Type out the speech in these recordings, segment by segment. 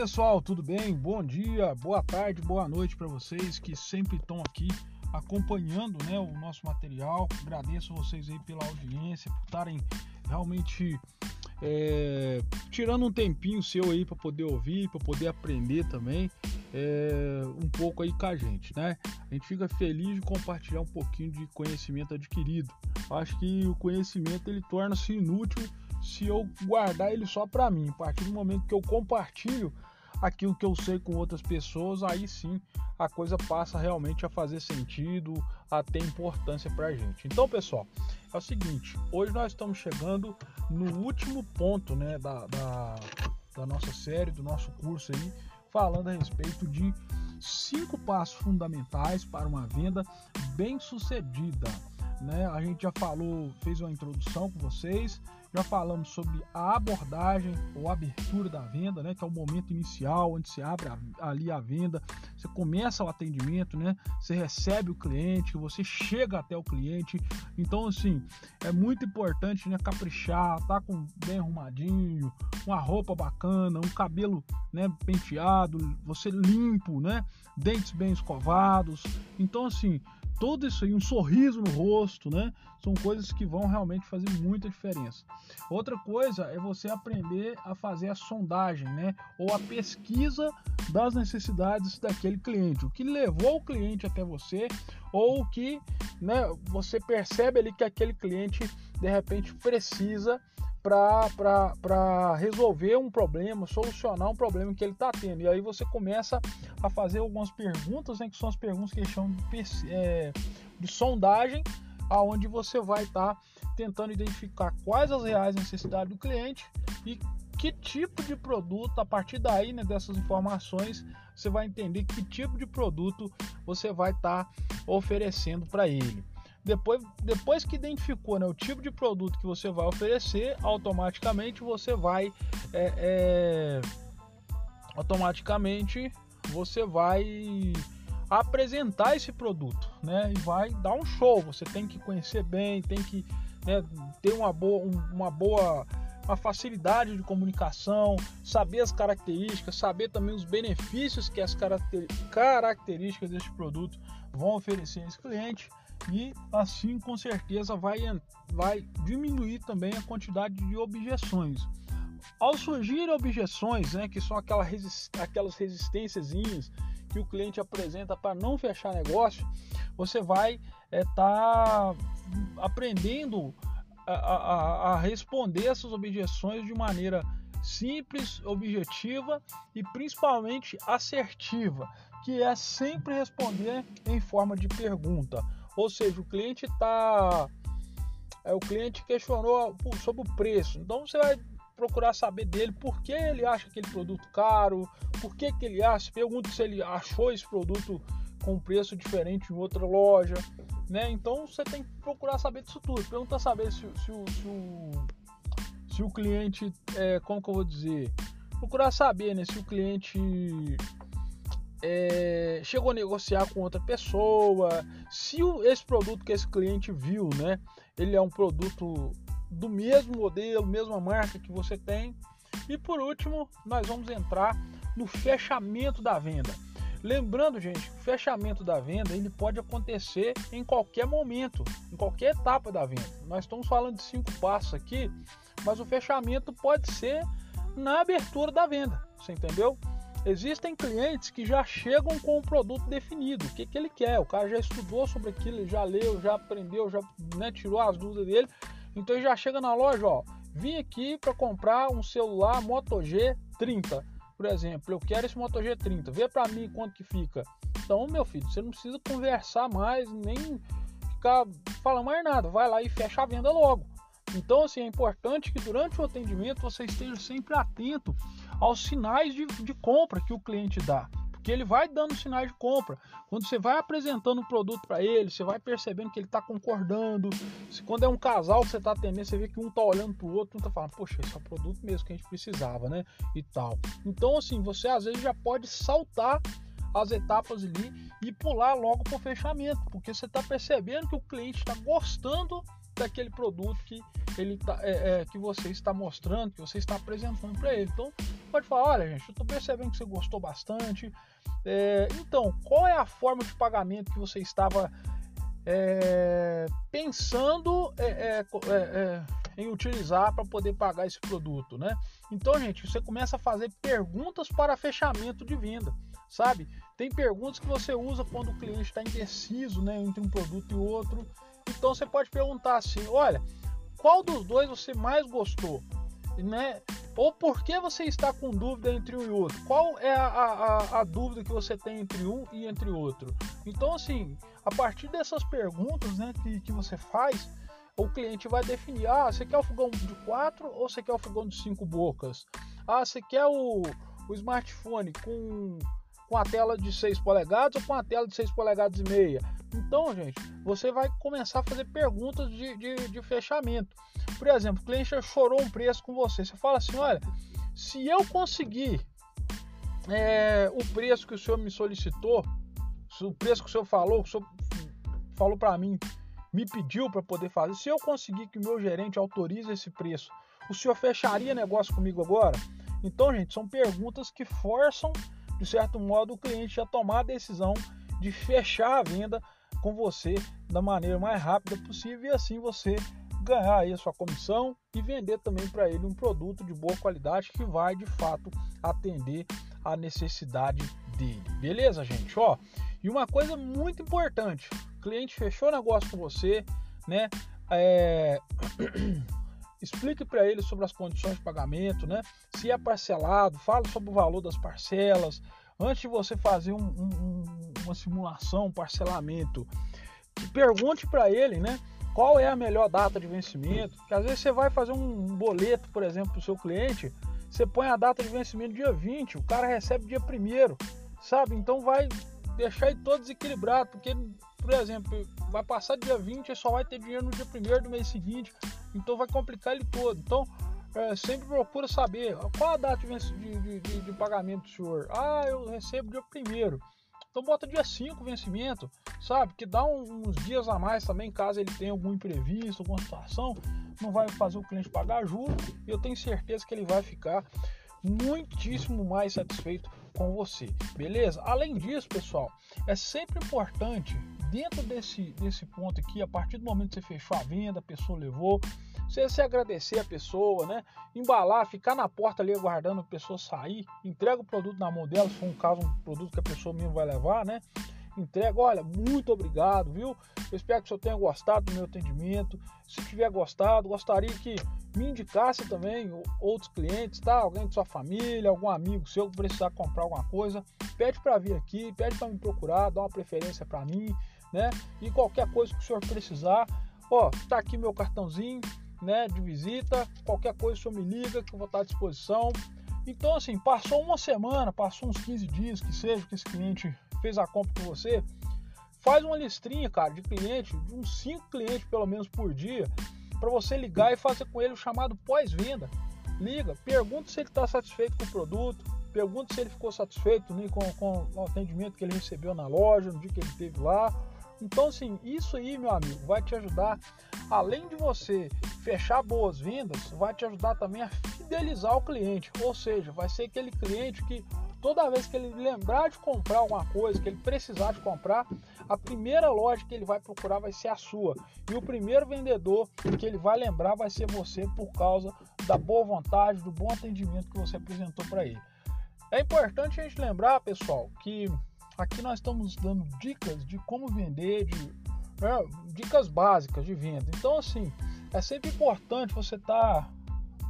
pessoal, tudo bem? Bom dia, boa tarde, boa noite para vocês que sempre estão aqui acompanhando né, o nosso material. Agradeço vocês aí pela audiência, por estarem realmente é, tirando um tempinho seu aí para poder ouvir, para poder aprender também é, um pouco aí com a gente, né? A gente fica feliz de compartilhar um pouquinho de conhecimento adquirido. Acho que o conhecimento ele torna-se inútil se eu guardar ele só para mim. A partir do momento que eu compartilho aquilo que eu sei com outras pessoas, aí sim a coisa passa realmente a fazer sentido, a ter importância para a gente. Então, pessoal, é o seguinte: hoje nós estamos chegando no último ponto né, da, da, da nossa série, do nosso curso aí, falando a respeito de cinco passos fundamentais para uma venda bem sucedida. Né? A gente já falou, fez uma introdução com vocês, já falamos sobre a abordagem ou abertura da venda, né, que é o momento inicial onde se abre a, ali a venda, você começa o atendimento, né, você recebe o cliente, você chega até o cliente. Então, assim, é muito importante, né, caprichar, tá com bem arrumadinho, uma roupa bacana, um cabelo, né, penteado, você limpo, né, dentes bem escovados. Então, assim, tudo isso aí, um sorriso no rosto, né? São coisas que vão realmente fazer muita diferença. Outra coisa é você aprender a fazer a sondagem, né? Ou a pesquisa das necessidades daquele cliente. O que levou o cliente até você, ou o que né, você percebe ali que aquele cliente de repente precisa para resolver um problema, solucionar um problema que ele está tendo. E aí você começa a fazer algumas perguntas, né, que são as perguntas que eles chamam de, é, de sondagem, aonde você vai estar tá tentando identificar quais as reais necessidades do cliente e que tipo de produto, a partir daí, né, dessas informações, você vai entender que tipo de produto você vai estar tá oferecendo para ele. Depois, depois que identificou né, o tipo de produto que você vai oferecer, automaticamente você vai é, é, automaticamente você vai apresentar esse produto, né? E vai dar um show. Você tem que conhecer bem, tem que né, ter uma boa, uma boa uma facilidade de comunicação, saber as características, saber também os benefícios que as características desse produto vão oferecer a esse cliente e assim com certeza vai, vai diminuir também a quantidade de objeções. Ao surgir objeções, né, que são aquela resist, aquelas resistências que o cliente apresenta para não fechar negócio, você vai estar é, tá aprendendo a, a, a responder essas objeções de maneira simples, objetiva e principalmente assertiva, que é sempre responder em forma de pergunta. Ou seja, o cliente está. É, o cliente questionou sobre o preço. Então você vai procurar saber dele por que ele acha aquele produto caro, por que, que ele acha, pergunta se ele achou esse produto com preço diferente em outra loja, né? Então você tem que procurar saber disso tudo. Pergunta saber se, se, se, se o, se o cliente, é, como que eu vou dizer, procurar saber, né? Se o cliente é, chegou a negociar com outra pessoa, se o, esse produto que esse cliente viu, né, ele é um produto do mesmo modelo, mesma marca que você tem. E por último, nós vamos entrar no fechamento da venda. Lembrando, gente, o fechamento da venda ele pode acontecer em qualquer momento, em qualquer etapa da venda. Nós estamos falando de cinco passos aqui, mas o fechamento pode ser na abertura da venda, você entendeu? Existem clientes que já chegam com o produto definido, o que, que ele quer. O cara já estudou sobre aquilo, já leu, já aprendeu, já né, tirou as dúvidas dele. Então ele já chega na loja, ó, vim aqui para comprar um celular Moto G30, por exemplo. Eu quero esse Moto G30, vê para mim quanto que fica. Então, meu filho, você não precisa conversar mais, nem ficar falando mais nada. Vai lá e fecha a venda logo. Então, assim, é importante que durante o atendimento você esteja sempre atento aos sinais de, de compra que o cliente dá porque ele vai dando sinais de compra. Quando você vai apresentando o produto para ele, você vai percebendo que ele está concordando. Se quando é um casal que você está atendendo, você vê que um está olhando para o outro, um está falando, poxa, esse é o produto mesmo que a gente precisava, né? E tal. Então, assim, você às vezes já pode saltar as etapas ali e pular logo para o fechamento, porque você está percebendo que o cliente está gostando daquele produto que ele tá, é, é, que você está mostrando, que você está apresentando para ele. Então, pode falar, olha, gente, eu estou percebendo que você gostou bastante. É, então, qual é a forma de pagamento que você estava é, pensando é, é, em utilizar para poder pagar esse produto, né? Então, gente, você começa a fazer perguntas para fechamento de venda, sabe? Tem perguntas que você usa quando o cliente está indeciso, né, entre um produto e outro. Então, você pode perguntar assim: olha, qual dos dois você mais gostou? Né? Ou por que você está com dúvida entre um e outro? Qual é a, a, a dúvida que você tem entre um e entre outro? Então, assim, a partir dessas perguntas né, que, que você faz, o cliente vai definir: ah, você quer o fogão de quatro ou você quer o fogão de cinco bocas? Ah, você quer o, o smartphone com, com a tela de 6 polegadas ou com a tela de 6 polegadas e meia? Então, gente, você vai começar a fazer perguntas de, de, de fechamento. Por exemplo, o cliente chorou um preço com você. Você fala assim: olha, se eu conseguir é, o preço que o senhor me solicitou, o preço que o senhor falou, o senhor falou para mim me pediu para poder fazer, se eu conseguir que o meu gerente autorize esse preço, o senhor fecharia negócio comigo agora? Então, gente, são perguntas que forçam, de certo modo, o cliente a tomar a decisão de fechar a venda com você da maneira mais rápida possível e assim você ganhar aí a sua comissão e vender também para ele um produto de boa qualidade que vai de fato atender a necessidade dele. Beleza, gente? Ó, e uma coisa muito importante, cliente fechou negócio com você, né? É... Explique para ele sobre as condições de pagamento, né? Se é parcelado, fala sobre o valor das parcelas. Antes de você fazer um, um, uma simulação, um parcelamento, pergunte para ele, né? Qual é a melhor data de vencimento? Porque às vezes você vai fazer um boleto, por exemplo, para o seu cliente, você põe a data de vencimento dia 20, o cara recebe dia 1 sabe? Então vai deixar ele todo desequilibrado, porque por exemplo, vai passar dia 20 e só vai ter dinheiro no dia 1 do mês seguinte, então vai complicar ele todo. Então, é, sempre procura saber qual a data de, de, de, de pagamento do senhor. Ah, eu recebo dia 1 então bota dia 5 vencimento, sabe? Que dá uns dias a mais também, caso ele tenha algum imprevisto, alguma situação, não vai fazer o cliente pagar juros e eu tenho certeza que ele vai ficar muitíssimo mais satisfeito com você, beleza? Além disso, pessoal, é sempre importante dentro desse, desse ponto aqui, a partir do momento que você fechou a venda, a pessoa levou, você se agradecer a pessoa, né? Embalar, ficar na porta ali aguardando a pessoa sair, entrega o produto na mão dela, se for um caso, um produto que a pessoa mesmo vai levar, né? Entrega, olha, muito obrigado, viu? Eu espero que o senhor tenha gostado do meu atendimento. Se tiver gostado, gostaria que me indicasse também outros clientes, tá? Alguém de sua família, algum amigo seu que precisar comprar alguma coisa, pede para vir aqui, pede para me procurar, dá uma preferência para mim, né? E qualquer coisa que o senhor precisar, ó, tá aqui meu cartãozinho, né, de visita, qualquer coisa o senhor me liga que eu vou estar à disposição. Então, assim, passou uma semana, passou uns 15 dias, que seja, que esse cliente fez a compra com você, faz uma listrinha, cara, de cliente, de uns 5 clientes pelo menos por dia, para você ligar e fazer com ele o chamado pós-venda. Liga, pergunta se ele está satisfeito com o produto, pergunta se ele ficou satisfeito né, com, com o atendimento que ele recebeu na loja, no dia que ele esteve lá, então, assim, isso aí, meu amigo, vai te ajudar, além de você fechar boas vendas, vai te ajudar também a fidelizar o cliente. Ou seja, vai ser aquele cliente que toda vez que ele lembrar de comprar alguma coisa, que ele precisar de comprar, a primeira loja que ele vai procurar vai ser a sua. E o primeiro vendedor que ele vai lembrar vai ser você por causa da boa vontade, do bom atendimento que você apresentou para ele. É importante a gente lembrar, pessoal, que Aqui nós estamos dando dicas de como vender, de, é, dicas básicas de venda. Então, assim, é sempre importante você estar tá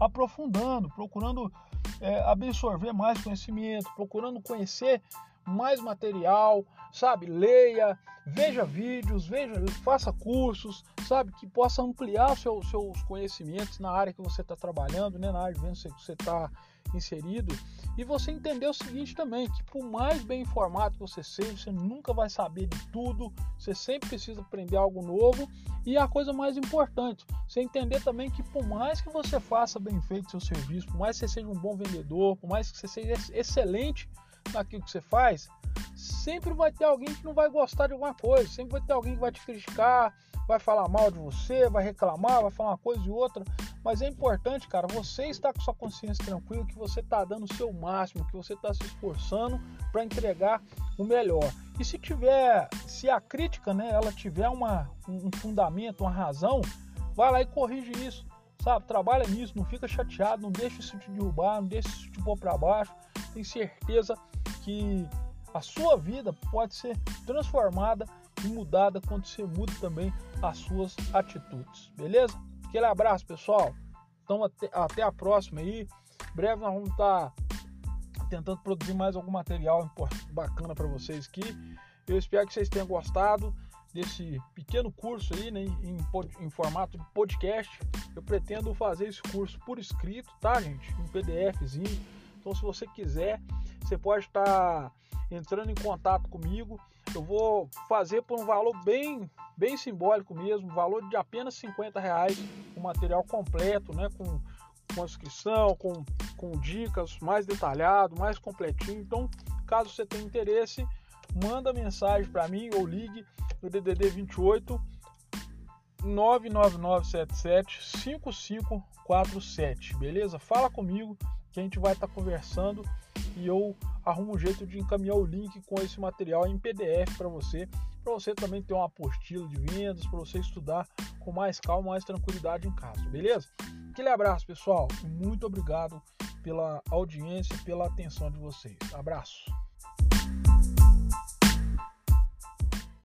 aprofundando, procurando é, absorver mais conhecimento, procurando conhecer mais material, sabe? Leia, veja vídeos, veja, faça cursos, sabe? Que possa ampliar seu, seus conhecimentos na área que você está trabalhando, né? na área que você está inserido. E você entender o seguinte também, que por mais bem informado que você seja, você nunca vai saber de tudo, você sempre precisa aprender algo novo. E a coisa mais importante, você entender também que por mais que você faça bem feito seu serviço, por mais que você seja um bom vendedor, por mais que você seja excelente naquilo que você faz, sempre vai ter alguém que não vai gostar de alguma coisa, sempre vai ter alguém que vai te criticar, vai falar mal de você, vai reclamar, vai falar uma coisa e outra. Mas é importante, cara, você estar com sua consciência tranquila, que você está dando o seu máximo, que você está se esforçando para entregar o melhor. E se tiver, se a crítica, né, ela tiver uma, um fundamento, uma razão, vai lá e corrige isso, sabe? Trabalha nisso, não fica chateado, não deixa isso te derrubar, não deixa isso te pôr para baixo. Tem certeza que a sua vida pode ser transformada e mudada quando você muda também as suas atitudes, beleza? Aquele abraço, pessoal. Então, até, até a próxima aí. Em breve nós vamos estar tentando produzir mais algum material bacana para vocês aqui. Eu espero que vocês tenham gostado desse pequeno curso aí, né, em, em, formato de podcast. Eu pretendo fazer esse curso por escrito, tá, gente? Em PDFzinho. Então, se você quiser, você pode estar entrando em contato comigo. Eu vou fazer por um valor bem, bem simbólico mesmo, valor de apenas 50 reais, o material completo, né, com, com inscrição, com, com dicas mais detalhado, mais completinho. Então, caso você tenha interesse, manda mensagem para mim ou ligue no DDD 28 99977 5547, beleza? Fala comigo que a gente vai estar tá conversando e eu arrumo um jeito de encaminhar o link com esse material em PDF para você, para você também ter uma apostila de vendas, para você estudar com mais calma, mais tranquilidade em casa, beleza? Aquele abraço, pessoal. Muito obrigado pela audiência, pela atenção de vocês. Abraço.